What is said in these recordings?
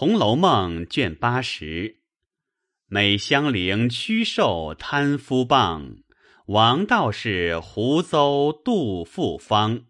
红楼梦》卷八十，美香菱屈寿贪夫棒，王道士胡诌杜复方。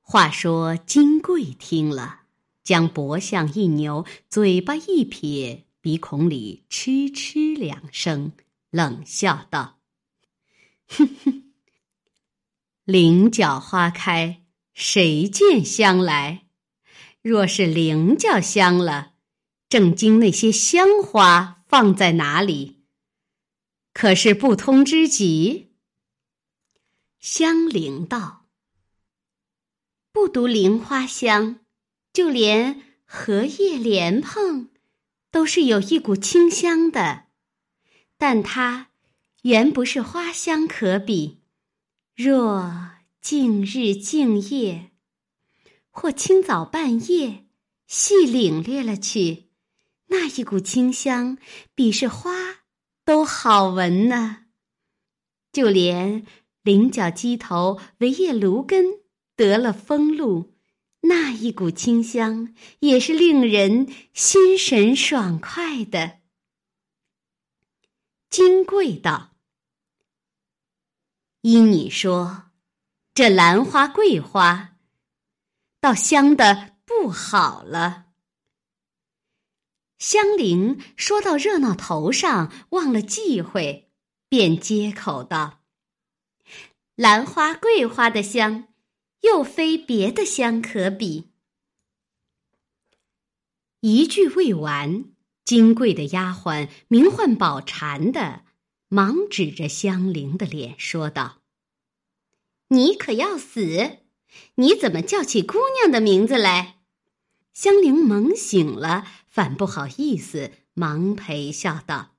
话说金贵听了，将脖项一扭，嘴巴一撇，鼻孔里嗤嗤两声，冷笑道：“ 哼哼，菱角花开，谁见香来？”若是菱角香了，正经那些香花放在哪里？可是不通知己。香菱道：“不独菱花香，就连荷叶莲蓬，都是有一股清香的。但它原不是花香可比。若近日静夜。”或清早半夜，细领略了去，那一股清香，比是花都好闻呢。就连菱角鸡头围叶芦根得了风露，那一股清香，也是令人心神爽快的。金贵道：“依你说，这兰花、桂花。”倒香的不好了。香菱说到热闹头上，忘了忌讳，便接口道：“兰花、桂花的香，又非别的香可比。”一句未完，金贵的丫鬟名唤宝蟾的，忙指着香菱的脸说道：“你可要死！”你怎么叫起姑娘的名字来？香菱猛醒了，反不好意思，忙陪笑道：“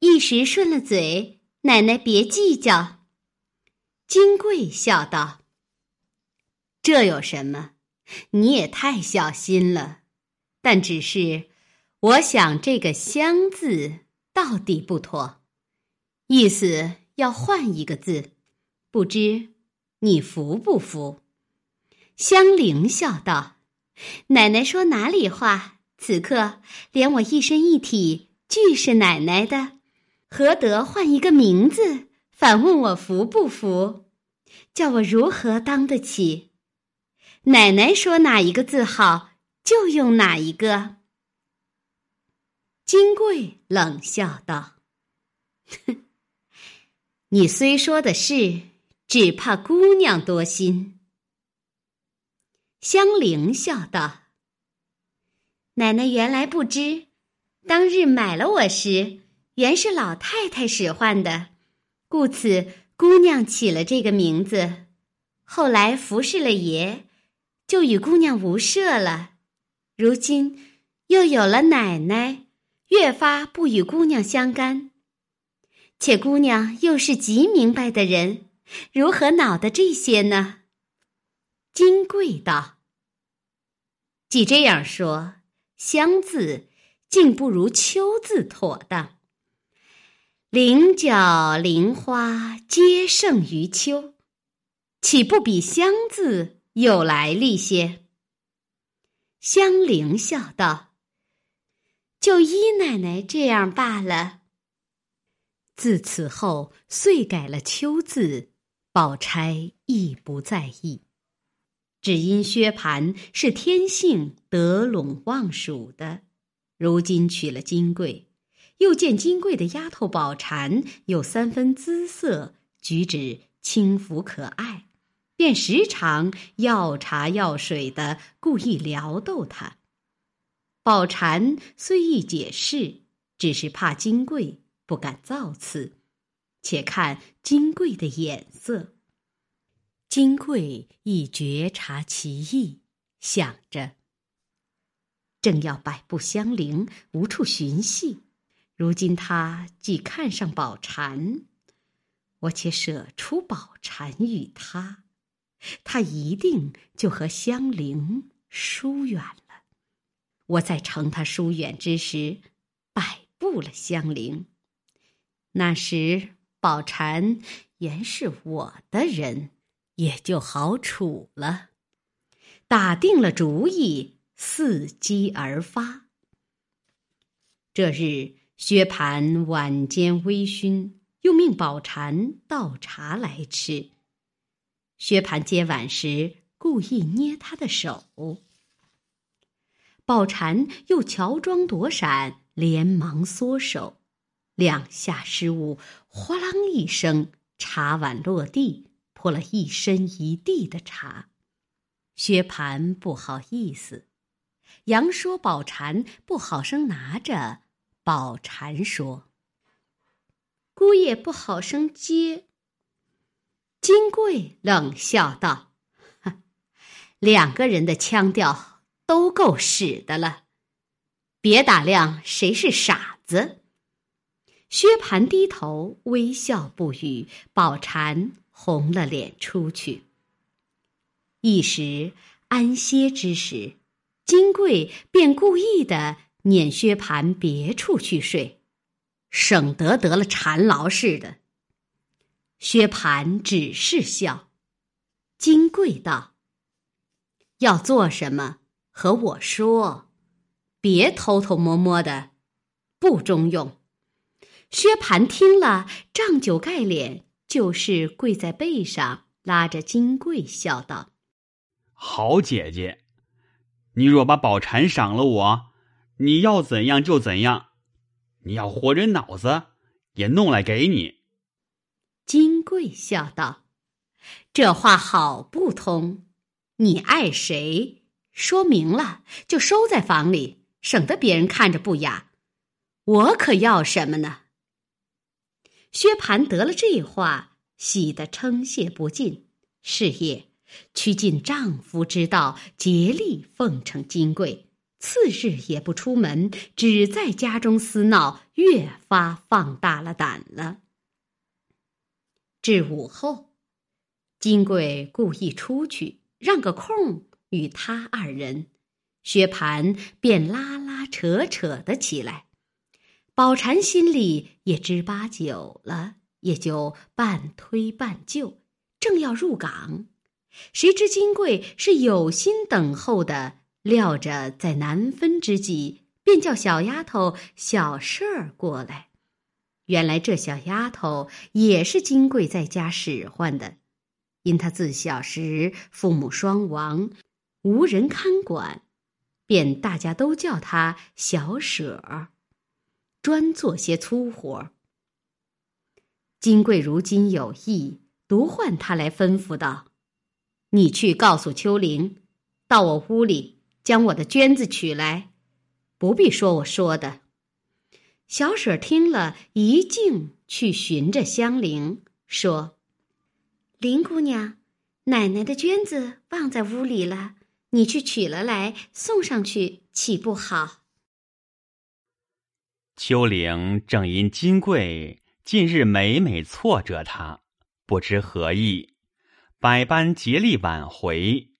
一时顺了嘴，奶奶别计较。”金贵笑道：“这有什么？你也太小心了。但只是，我想这个‘香’字到底不妥，意思要换一个字，不知。”你服不服？香菱笑道：“奶奶说哪里话？此刻连我一身一体俱是奶奶的，何得换一个名字？反问我服不服？叫我如何当得起？奶奶说哪一个字好，就用哪一个。”金贵冷笑道：“哼，你虽说的是。”只怕姑娘多心。香菱笑道：“奶奶原来不知，当日买了我时，原是老太太使唤的，故此姑娘起了这个名字。后来服侍了爷，就与姑娘无涉了。如今又有了奶奶，越发不与姑娘相干。且姑娘又是极明白的人。”如何恼的这些呢？金贵道：“既这样说，香字竟不如秋字妥当。菱角、菱花皆胜于秋，岂不比香字有来历些？”香菱笑道：“就依奶奶这样罢了。”自此后，遂改了秋字。宝钗亦不在意，只因薛蟠是天性得陇望蜀的，如今娶了金贵，又见金贵的丫头宝蟾有三分姿色，举止轻浮可爱，便时常要茶要水的，故意撩逗她。宝蟾虽意解释，只是怕金贵不敢造次。且看金贵的眼色。金贵亦觉察其意，想着，正要摆布香菱，无处寻隙。如今他既看上宝蟾，我且舍出宝蟾与他，他一定就和香菱疏远了。我在乘他疏远之时，摆布了香菱。那时。宝蟾原是我的人，也就好处了。打定了主意，伺机而发。这日，薛蟠晚间微醺，又命宝蟾倒茶来吃。薛蟠接碗时，故意捏他的手。宝蟾又乔装躲闪，连忙缩手，两下失误，哗啷一声，茶碗落地，泼了一身一地的茶。薛蟠不好意思，杨说宝蟾不好生拿着。宝蟾说：“姑爷不好生接。”金贵冷笑道：“ 两个人的腔调都够使的了，别打量谁是傻子。”薛蟠低头微笑不语，宝蟾红了脸出去。一时安歇之时，金贵便故意的。撵薛蟠别处去睡，省得得了缠牢似的。薛蟠只是笑。金贵道：“要做什么，和我说，别偷偷摸摸的，不中用。”薛蟠听了，仗酒盖脸，就是跪在背上，拉着金桂笑道：“好姐姐，你若把宝蟾赏了我。”你要怎样就怎样，你要活人脑子，也弄来给你。金贵笑道：“这话好不通，你爱谁，说明了就收在房里，省得别人看着不雅。我可要什么呢？”薛蟠得了这话，喜得称谢不尽。是夜，趋尽丈夫之道，竭力奉承金贵。次日也不出门，只在家中厮闹，越发放大了胆了。至午后，金贵故意出去，让个空与他二人，薛蟠便拉拉扯扯的起来。宝蟾心里也知八九了，也就半推半就，正要入港，谁知金贵是有心等候的。料着在难分之际，便叫小丫头小事儿过来。原来这小丫头也是金贵在家使唤的，因她自小时父母双亡，无人看管，便大家都叫她小舍儿，专做些粗活。金贵如今有意，独唤他来吩咐道：“你去告诉秋玲，到我屋里。”将我的绢子取来，不必说我说的。小婶听了一径去寻着香菱，说：“林姑娘，奶奶的绢子忘在屋里了，你去取了来送上去，岂不好？”秋玲正因金贵近日每每挫折他，不知何意，百般竭力挽回。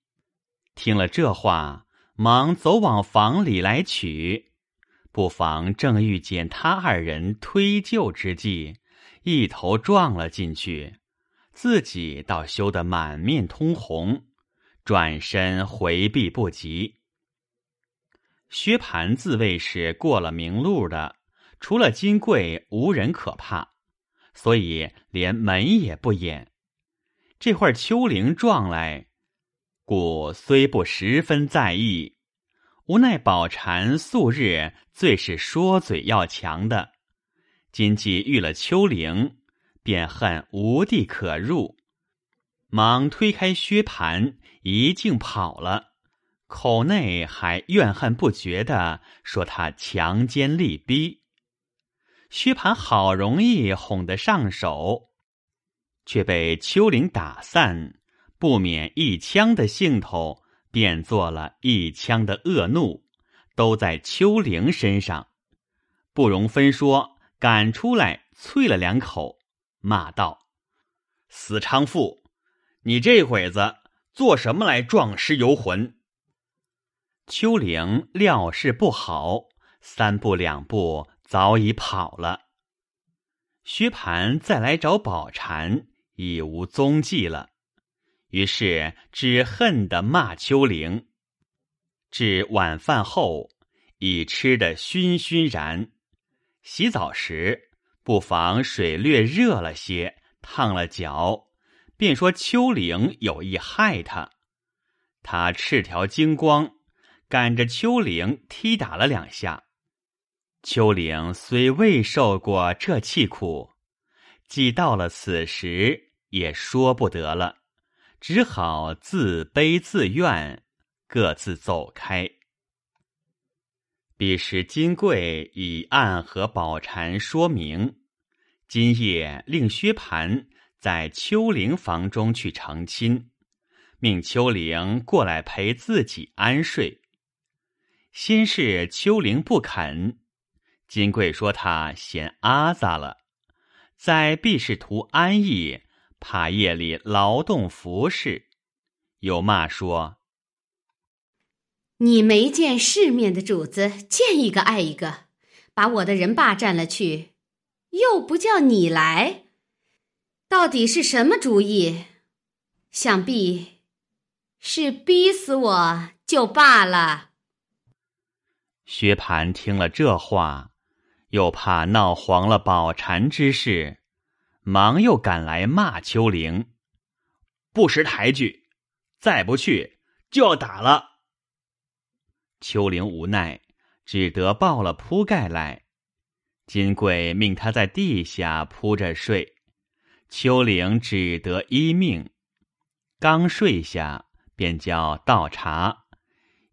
听了这话。忙走往房里来取，不妨正遇见他二人推就之际，一头撞了进去，自己倒羞得满面通红，转身回避不及。薛蟠自谓是过了明路的，除了金贵无人可怕，所以连门也不掩。这会儿秋玲撞来。故虽不十分在意，无奈宝蟾素日最是说嘴要强的，今既遇了秋玲，便恨无地可入，忙推开薛蟠，一径跑了，口内还怨恨不绝的说他强奸力逼。薛蟠好容易哄得上手，却被秋玲打散。不免一腔的兴头，变作了一腔的恶怒，都在秋玲身上，不容分说，赶出来啐了两口，骂道：“死娼妇，你这会子做什么来撞尸游魂？”秋玲料事不好，三步两步早已跑了。薛蟠再来找宝蟾，已无踪迹了。于是只恨得骂秋玲。至晚饭后，已吃得醺醺然。洗澡时，不妨水略热了些，烫了脚，便说秋玲有意害他。他赤条精光，赶着秋玲踢打了两下。秋玲虽未受过这气苦，既到了此时，也说不得了，只好自卑自怨，各自走开。彼时金贵已暗和宝蟾说明，今夜令薛蟠在秋玲房中去成亲，命秋玲过来陪自己安睡。先是秋玲不肯。金贵说：“他嫌阿杂了，在必是图安逸，怕夜里劳动服侍。又骂说：‘你没见世面的主子，见一个爱一个，把我的人霸占了去，又不叫你来，到底是什么主意？想必是逼死我就罢了。’”薛蟠听了这话。又怕闹黄了宝蟾之事，忙又赶来骂秋玲，不识抬举，再不去就要打了。秋玲无奈，只得抱了铺盖来。金贵命他在地下铺着睡，秋玲只得依命。刚睡下，便叫倒茶，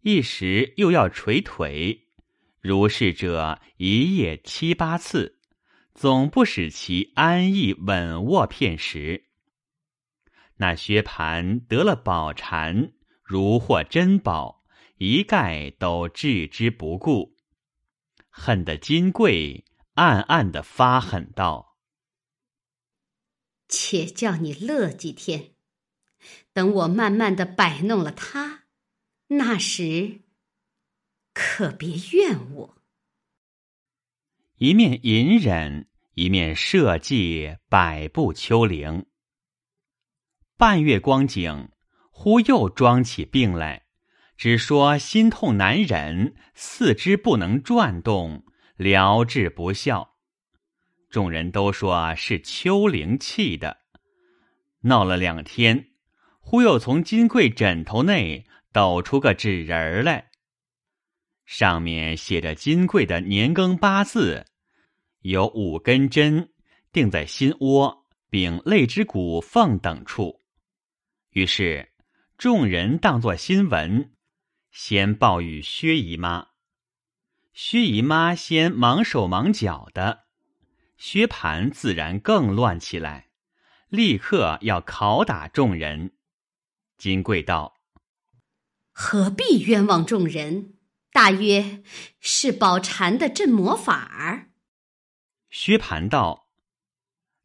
一时又要捶腿。如是者一夜七八次，总不使其安逸稳卧片时。那薛蟠得了宝蟾，如获珍宝，一概都置之不顾，恨得金贵暗暗的发狠道：“且叫你乐几天，等我慢慢的摆弄了他，那时。”可别怨我。一面隐忍，一面设计百步秋灵。半月光景，忽又装起病来，只说心痛难忍，四肢不能转动，疗治不效。众人都说是秋灵气的。闹了两天，忽又从金贵枕头内抖出个纸人儿来。上面写着金贵的年庚八字，有五根针钉在心窝、并肋之骨缝等处。于是众人当作新闻，先报与薛姨妈。薛姨妈先忙手忙脚的，薛蟠自然更乱起来，立刻要拷打众人。金贵道：“何必冤枉众人？”大约是宝蟾的镇魔法儿。薛蟠道：“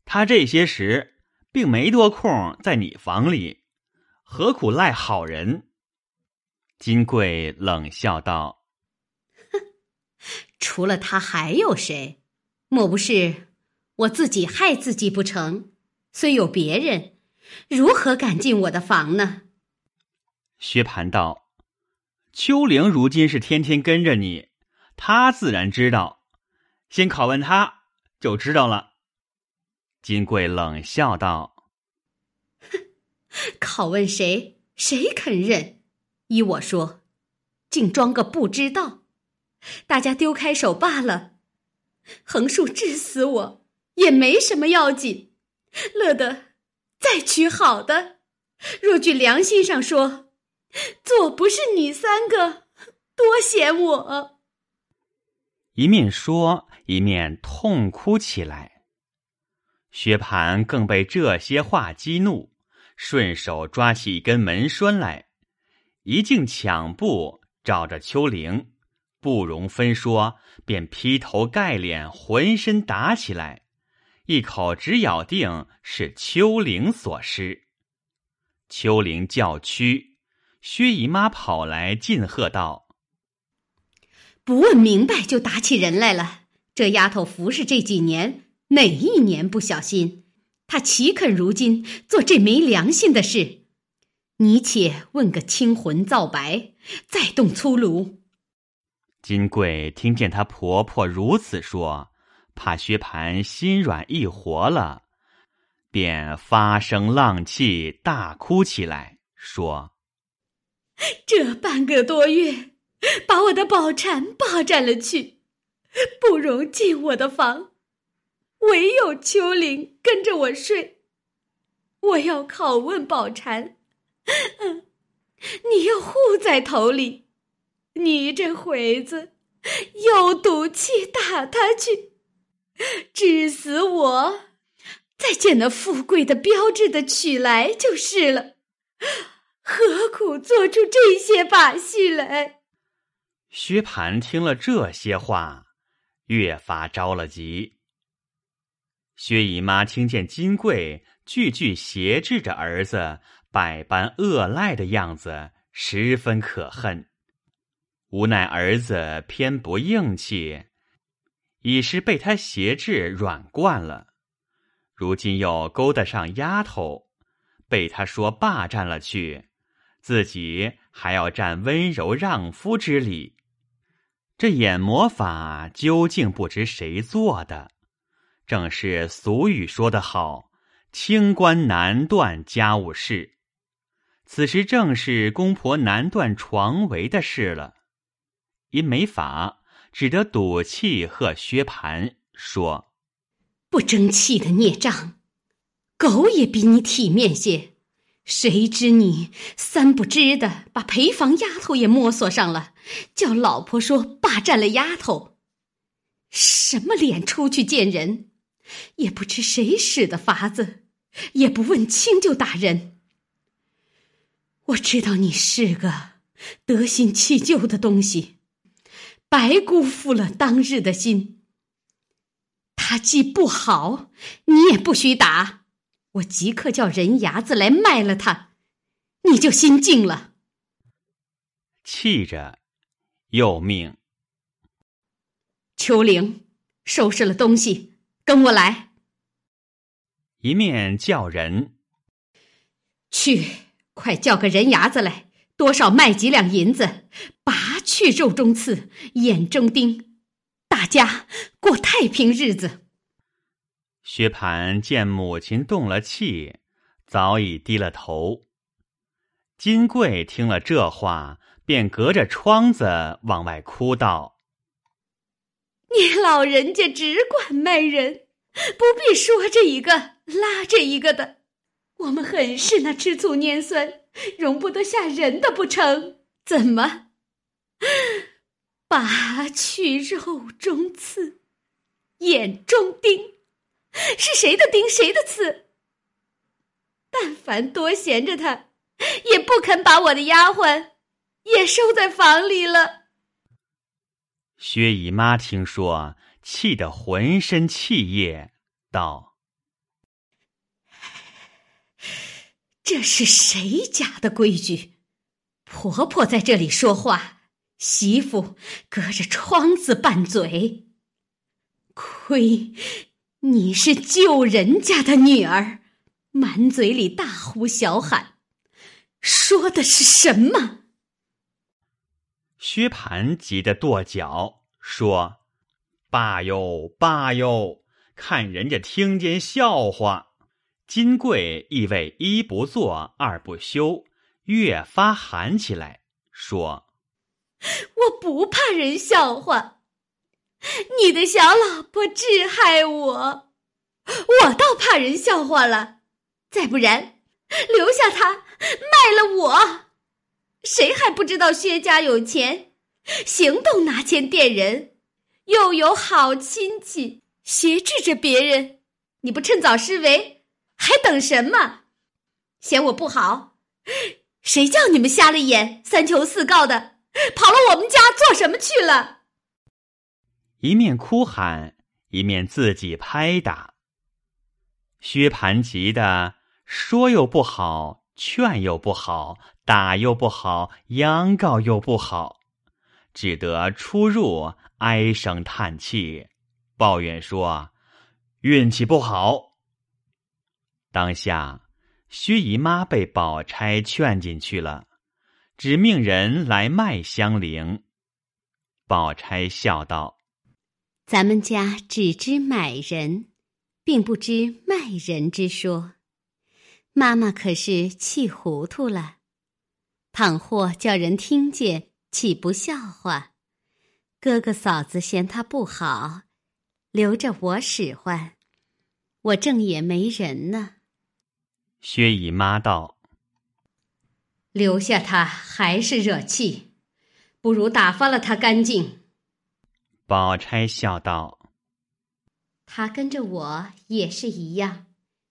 他这些时并没多空在你房里，何苦赖好人？”金贵冷笑道：“哼，除了他还有谁？莫不是我自己害自己不成？虽有别人，如何敢进我的房呢？”薛蟠道。秋玲如今是天天跟着你，他自然知道。先拷问他，就知道了。金贵冷笑道：“哼，拷问谁，谁肯认？依我说，竟装个不知道，大家丢开手罢了。横竖治死我也没什么要紧，乐得再娶好的。若据良心上说。” 做不是你三个，多嫌我。一面说，一面痛哭起来。薛蟠更被这些话激怒，顺手抓起一根门栓来，一径抢步找着秋玲，不容分说，便劈头盖脸、浑身打起来，一口只咬定是秋玲所施。秋玲叫屈。薛姨妈跑来进喝道：“不问明白就打起人来了！这丫头服侍这几年，哪一年不小心？她岂肯如今做这没良心的事？你且问个清魂皂白，再动粗鲁。金贵听见她婆婆如此说，怕薛蟠心软意活了，便发声浪气，大哭起来，说：“这半个多月，把我的宝蟾霸占了去，不容进我的房，唯有秋玲跟着我睡。我要拷问宝蟾，你又护在头里。”你这回子，又赌气打他去，致死我，再见那富贵的标志的取来就是了。何苦做出这些把戏来？薛蟠听了这些话，越发着了急。薛姨妈听见金贵句句挟制着儿子，百般恶赖的样子，十分可恨。无奈儿子偏不硬气，已是被他挟制软惯了，如今又勾搭上丫头，被他说霸占了去，自己还要占温柔让夫之理，这眼魔法究竟不知谁做的？正是俗语说得好：“清官难断家务事。”此时正是公婆难断床围的事了。因没法，只得赌气喝薛蟠说：“不争气的孽障，狗也比你体面些。谁知你三不知的，把陪房丫头也摸索上了，叫老婆说霸占了丫头，什么脸出去见人？也不知谁使的法子，也不问清就打人。我知道你是个得心弃旧的东西。”白辜负了当日的心。他既不好，你也不许打。我即刻叫人牙子来卖了他，你就心静了。气着，又命秋玲收拾了东西，跟我来。一面叫人去，快叫个人牙子来。多少卖几两银子，拔去肉中刺，眼中钉，大家过太平日子。薛蟠见母亲动了气，早已低了头。金贵听了这话，便隔着窗子往外哭道：“你老人家只管卖人，不必说这一个拉这一个的。我们很是那吃醋拈酸。”容不得下人的不成？怎么拔去肉中刺，眼中钉？是谁的钉，谁的刺？但凡多闲着他，也不肯把我的丫鬟也收在房里了。薛姨妈听说，气得浑身气液，道。这是谁家的规矩？婆婆在这里说话，媳妇隔着窗子拌嘴。亏你是救人家的女儿，满嘴里大呼小喊，说的是什么？薛蟠急得跺脚，说：“罢哟，罢哟，看人家听见笑话。”金贵意味一不做二不休，越发喊起来，说：“我不怕人笑话，你的小老婆致害我，我倒怕人笑话了。再不然，留下他，卖了我，谁还不知道薛家有钱，行动拿钱垫人，又有好亲戚，挟制着别人，你不趁早施为？”还等什么？嫌我不好？谁叫你们瞎了眼、三求四告的，跑了我们家做什么去了？一面哭喊，一面自己拍打。薛蟠急的说又不好，劝又不好，打又不好，央告又不好，只得出入唉声叹气，抱怨说：“运气不好。”当下，薛姨妈被宝钗劝进去了，只命人来卖香菱。宝钗笑道：“咱们家只知买人，并不知卖人之说。妈妈可是气糊涂了。倘或叫人听见，岂不笑话？哥哥嫂子嫌他不好，留着我使唤。我正也没人呢。”薛姨妈道：“留下他还是惹气，不如打发了他干净。”宝钗笑道：“他跟着我也是一样，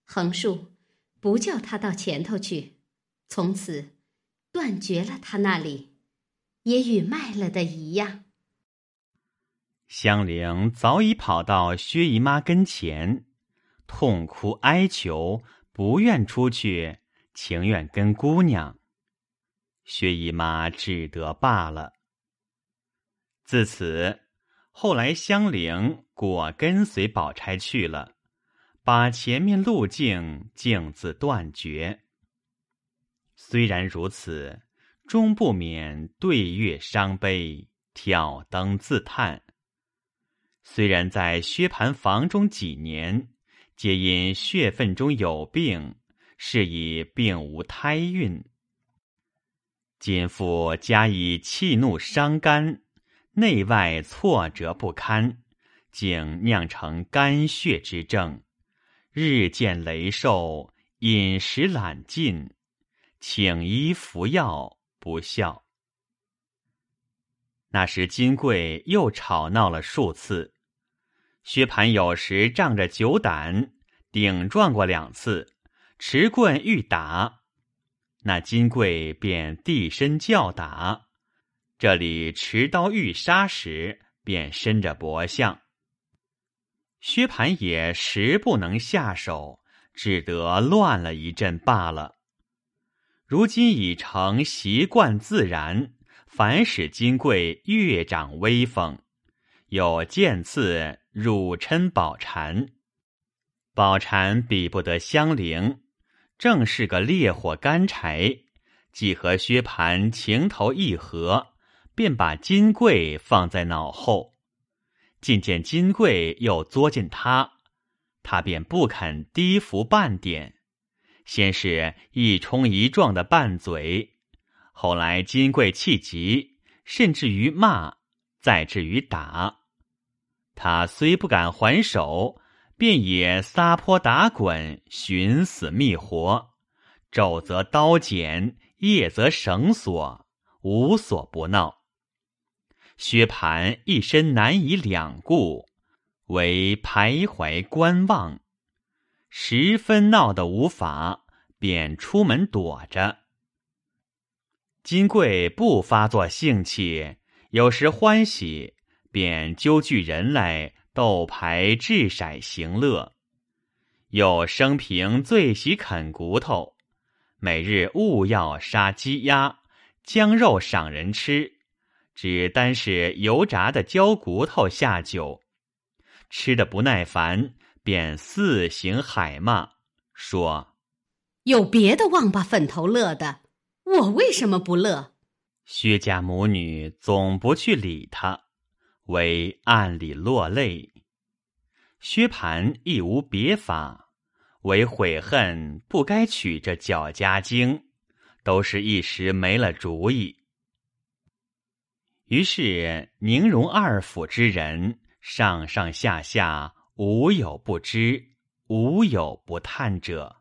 横竖不叫他到前头去，从此断绝了他那里，也与卖了的一样。”香菱早已跑到薛姨妈跟前，痛哭哀求。不愿出去，情愿跟姑娘。薛姨妈只得罢了。自此，后来香菱果跟随宝钗去了，把前面路径径自断绝。虽然如此，终不免对月伤悲，挑灯自叹。虽然在薛蟠房中几年。皆因血分中有病，是以并无胎孕。今复加以气怒伤肝，内外挫折不堪，竟酿成肝血之症，日渐羸瘦，饮食懒进，请医服药不效。那时金贵又吵闹了数次。薛蟠有时仗着酒胆，顶撞过两次，持棍欲打，那金贵便地身叫打；这里持刀欲杀时，便伸着脖项。薛蟠也实不能下手，只得乱了一阵罢了。如今已成习惯自然，凡使金贵越长威风，有剑刺。汝嗔宝蟾，宝蟾比不得香菱，正是个烈火干柴。既和薛蟠情投意合，便把金桂放在脑后。尽见金桂又作践他，他便不肯低伏半点。先是一冲一撞的拌嘴，后来金桂气急，甚至于骂，再至于打。他虽不敢还手，便也撒泼打滚，寻死觅活，昼则刀剪，夜则绳索，无所不闹。薛蟠一身难以两顾，唯徘徊观望，十分闹得无法，便出门躲着。金贵不发作兴气，有时欢喜。便揪聚人来斗牌掷骰行乐，又生平最喜啃骨头，每日务要杀鸡鸭，将肉赏人吃，只单是油炸的焦骨头下酒，吃的不耐烦，便四行海骂，说：“有别的王八粉头乐的，我为什么不乐？”薛家母女总不去理他。为暗里落泪，薛蟠亦无别法，唯悔恨不该娶这脚家精，都是一时没了主意。于是宁荣二府之人，上上下下无有不知，无有不叹者。